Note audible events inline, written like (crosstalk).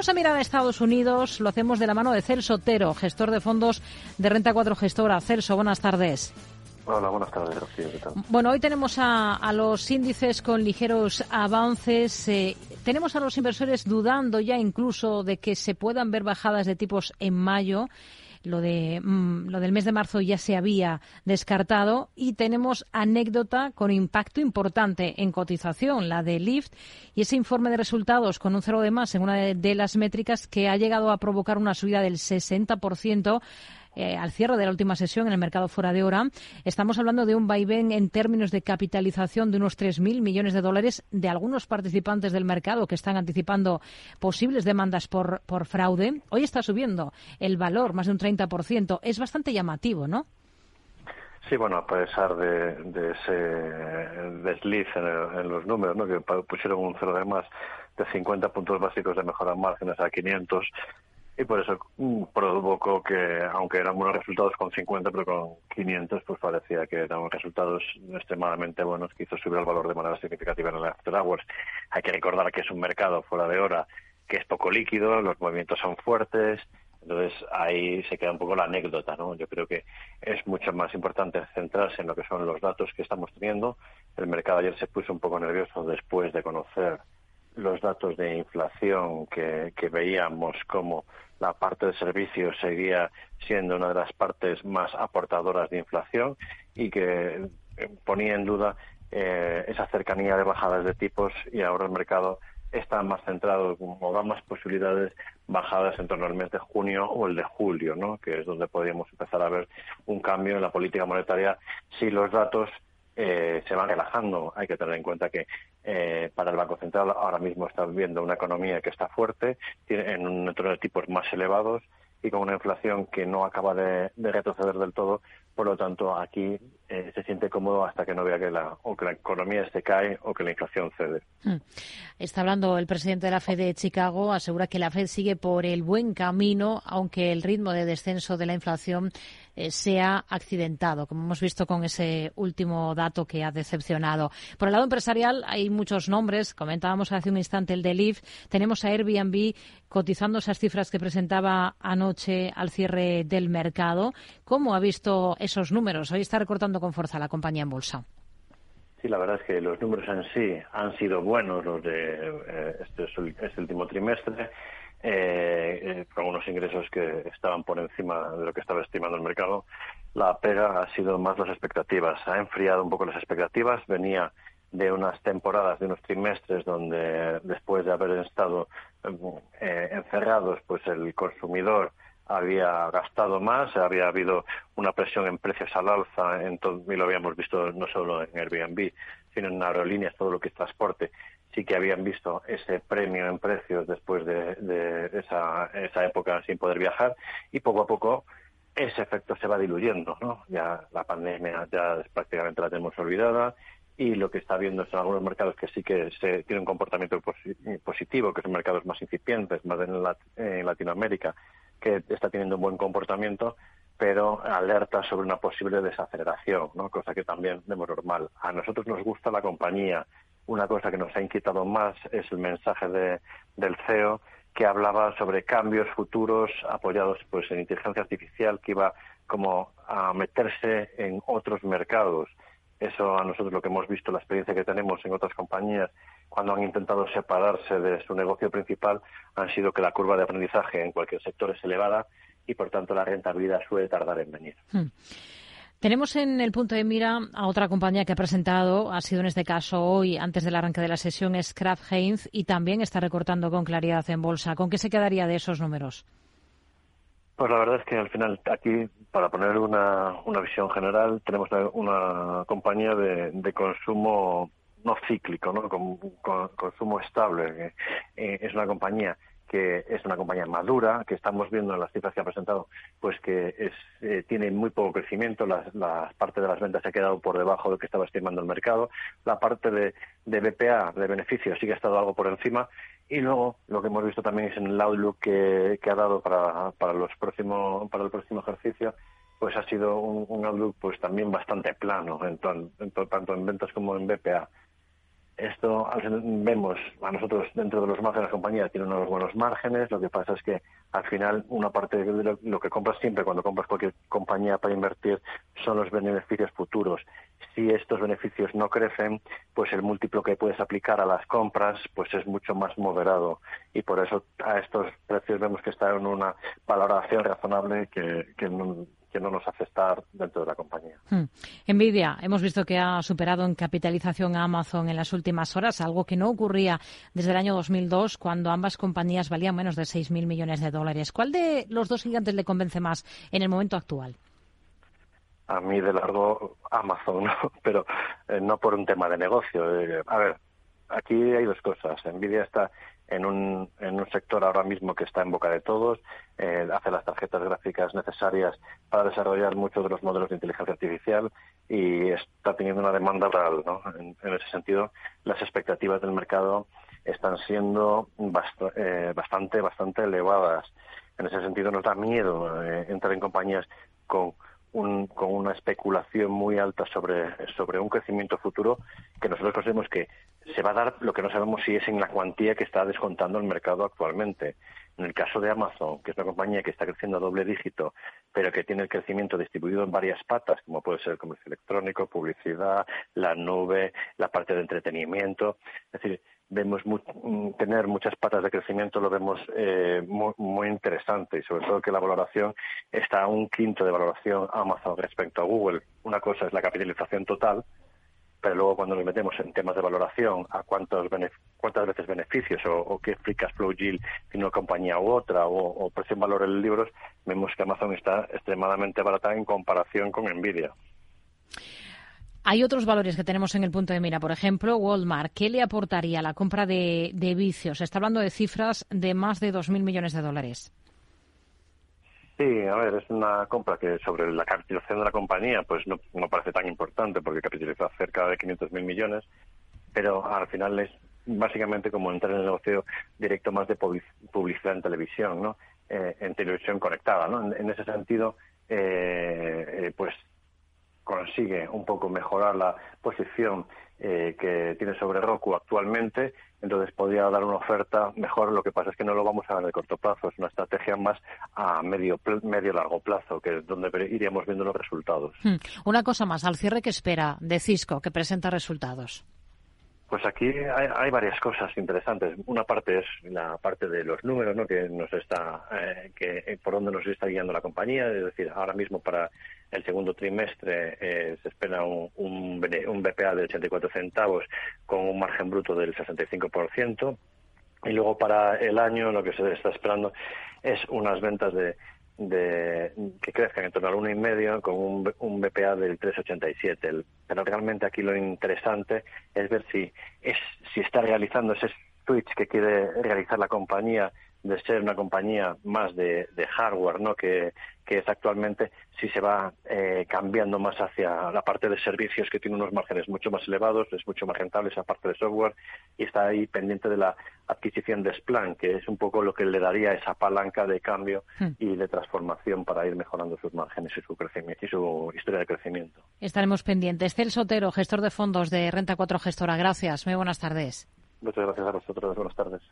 Vamos a mirar a Estados Unidos, lo hacemos de la mano de Celso Otero, gestor de fondos de Renta 4 Gestora. Celso, buenas tardes. Hola, buenas tardes, Rocío. ¿qué tal? Bueno, hoy tenemos a, los índices con ligeros avances. Eh, tenemos a los inversores dudando ya incluso de que se puedan ver bajadas de tipos en mayo. Lo, de, mm, lo del mes de marzo ya se había descartado. Y tenemos anécdota con impacto importante en cotización, la de Lyft y ese informe de resultados con un cero de más en una de, las métricas que ha llegado a provocar una subida del 60% eh, al cierre de la última sesión en el mercado fuera de hora. Estamos hablando de un vaivén en términos de capitalización de unos 3.000 millones de dólares de algunos participantes del mercado que están anticipando posibles demandas por, por fraude. Hoy está subiendo el valor más de un 30%. Es bastante llamativo, ¿no? Sí, bueno, a pesar de, ese desliz en, los números, ¿no? que pusieron un cero de más de 50 puntos básicos de mejora márgenes a 500, y por eso mm, provocó que, aunque eran buenos resultados con 50, pero con 500, pues parecía que eran resultados extremadamente buenos que hizo subir el valor de manera significativa en el After Hours. Hay que recordar que es un mercado fuera de hora que es poco líquido, los movimientos son fuertes, entonces ahí se queda un poco la anécdota, ¿no? Yo creo que es mucho más importante centrarse en lo que son los datos que estamos teniendo. El mercado ayer se puso un poco nervioso después de conocer los datos de inflación que, veíamos como la parte de servicios seguía siendo una de las partes más aportadoras de inflación y que eh, ponía en duda eh, esa cercanía de bajadas de tipos y ahora el mercado está más centrado o da más posibilidades bajadas en torno al mes de junio o el de julio, ¿no? que es donde podríamos empezar a ver un cambio en la política monetaria si los datos eh, se van relajando. Hay que tener en cuenta que eh, para el Banco Central ahora mismo está viendo una economía que está fuerte, tiene, en un entorno de tipos más elevados y con una inflación que no acaba de, retroceder del todo. Por lo tanto, aquí eh, se siente cómodo hasta que no vea que la, o que la economía se cae o que la inflación cede. Hmm. Está hablando el presidente de la Fed de Chicago, asegura que la Fed sigue por el buen camino, aunque el ritmo de descenso de la inflación eh, sea accidentado, como hemos visto con ese último dato que ha decepcionado. Por el lado empresarial hay muchos nombres, comentábamos hace un instante el de Lyft, tenemos a Airbnb cotizando esas cifras que presentaba anoche al cierre del mercado. ¿Cómo ha visto esos números? Hoy está recortando con fuerza la compañía en bolsa. Sí, la verdad es que los números en sí han sido buenos los de eh, este, este último trimestre eh, eh, con unos ingresos que estaban por encima de lo que estaba estimando el mercado. La pega ha sido más las expectativas, ha enfriado un poco las expectativas, venía de unas temporadas, de unos trimestres donde después de haber estado eh, encerrados, pues el consumidor había gastado más, había habido una presión en precios al alza, en y lo habíamos visto no solo en Airbnb, sino en aerolíneas, todo lo que es transporte, sí que habían visto ese premio en precios después de, esa, época sin poder viajar y poco a poco ese efecto se va diluyendo, ¿no? Ya la pandemia ya prácticamente la tenemos olvidada y lo que está viendo son algunos mercados que sí que se tienen un comportamiento positivo, que son mercados más incipientes, más en, Latinoamérica, que está teniendo un buen comportamiento, pero alerta sobre una posible desaceleración, ¿no? cosa que también vemos normal. A nosotros nos gusta la compañía, una cosa que nos ha inquietado más es el mensaje de, del CEO que hablaba sobre cambios futuros apoyados pues en inteligencia artificial que iba como a meterse en otros mercados. Eso a nosotros lo que hemos visto, la experiencia que tenemos en otras compañías cuando han intentado separarse de su negocio principal, han sido que la curva de aprendizaje en cualquier sector es elevada y por tanto la rentabilidad suele tardar en venir. Hmm. Tenemos en el punto de mira a otra compañía que ha presentado, ha sido en este caso hoy, antes del arranque de la sesión, es Kraft Heinz y también está recortando con claridad en bolsa. ¿Con qué se quedaría de esos números? Pues la verdad es que al final aquí, para poner una, visión general, tenemos una, compañía de, consumo no cíclico, ¿no? Con, consumo estable. Eh, es una compañía que es una compañía madura, que estamos viendo en las cifras que ha presentado, pues que es, eh, tiene muy poco crecimiento, la, parte de las ventas se ha quedado por debajo de lo que estaba estimando el mercado, la parte de, de BPA, de beneficios, sí que ha estado algo por encima, y luego lo que hemos visto también es en el outlook que, ha dado para, para, los próximos, para el próximo ejercicio, pues ha sido un, outlook pues también bastante plano, en tanto en ventas como en BPA. Esto vemos a nosotros dentro de los márgenes de la compañía tiene unos buenos márgenes. Lo que pasa es que al final una parte de lo, que compras siempre cuando compras cualquier compañía para invertir son los beneficios futuros. Si estos beneficios no crecen, pues el múltiplo que puedes aplicar a las compras pues es mucho más moderado y por eso a estos precios vemos que está en una valoración razonable que, que no, que no nos hace estar dentro de la compañía. Hmm. Nvidia, hemos visto que ha superado en capitalización a Amazon en las últimas horas, algo que no ocurría desde el año 2002, cuando ambas compañías valían menos de 6.000 millones de dólares. ¿Cuál de los dos gigantes le convence más en el momento actual? A mí de largo Amazon, (laughs) pero eh, no por un tema de negocio. Eh, a ver, aquí hay dos cosas. Nvidia está en un, en un sector ahora mismo que está en boca de todos, eh, hace las tarjetas gráficas necesarias para desarrollar muchos de los modelos de inteligencia artificial y está teniendo una demanda real. ¿no? En, ese sentido, las expectativas del mercado están siendo eh, bastante, bastante elevadas. En ese sentido, nos da miedo eh, entrar en compañías con un, con una especulación muy alta sobre, sobre un crecimiento futuro que nosotros consideramos que se va a dar lo que no sabemos si es en la cuantía que está descontando el mercado actualmente. En el caso de Amazon, que es una compañía que está creciendo a doble dígito, pero que tiene el crecimiento distribuido en varias patas, como puede ser el comercio electrónico, publicidad, la nube, la parte de entretenimiento. Es decir, vemos mm, tener muchas patas de crecimiento lo vemos eh, muy, muy, interesante y sobre todo que la valoración está a un quinto de valoración Amazon respecto a Google. Una cosa es la capitalización total, pero luego cuando nos metemos en temas de valoración, a cuántos cuántas veces beneficios o, qué free flow yield tiene una compañía u otra o, o precio en valor en libros, vemos que Amazon está extremadamente barata en comparación con Nvidia. Hay otros valores que tenemos en el punto de mira. Por ejemplo, Walmart. ¿Qué le aportaría la compra de, de vicios? Está hablando de cifras de más de 2.000 millones de dólares. Sí, a ver, es una compra que sobre la capitalización de la compañía pues no, parece tan importante porque capitaliza cerca de 500.000 millones, pero al final es básicamente como entrar en el negocio directo más de publicidad en televisión, ¿no? Eh, en televisión conectada, ¿no? En, ese sentido, eh, eh, pues consigue un poco mejorar la posición eh, que tiene sobre Roku actualmente, entonces podría dar una oferta mejor. Lo que pasa es que no lo vamos a ver de corto plazo, es una estrategia más a medio medio largo plazo, que es donde iríamos viendo los resultados. Hmm. Una cosa más, al cierre que espera de Cisco, que presenta resultados. Pues aquí hay, varias cosas interesantes. Una parte es la parte de los números, ¿no? Que nos está, eh, que eh, por dónde nos está guiando la compañía. Es decir, ahora mismo para el segundo trimestre eh, se espera un, un, un, BPA de 84 centavos con un margen bruto del 65%. Y luego para el año lo que se está esperando es unas ventas de de, que crezcan en torno al 1,5 con un, un BPA del 3,87. Pero realmente aquí lo interesante es ver si, es, si está realizando ese switch que quiere realizar la compañía de ser una compañía más de, hardware, ¿no? Que, que, es actualmente, si se va eh, cambiando más hacia la parte de servicios que tiene unos márgenes mucho más elevados, es mucho más rentable esa parte de software y está ahí pendiente de la adquisición de Splan, que es un poco lo que le daría esa palanca de cambio hmm. y de transformación para ir mejorando sus márgenes y su crecimiento y su historia de crecimiento. Estaremos pendientes. Celso Otero, gestor de fondos de Renta 4 Gestora. Gracias. Muy buenas tardes. Muchas gracias a vosotros. Buenas tardes.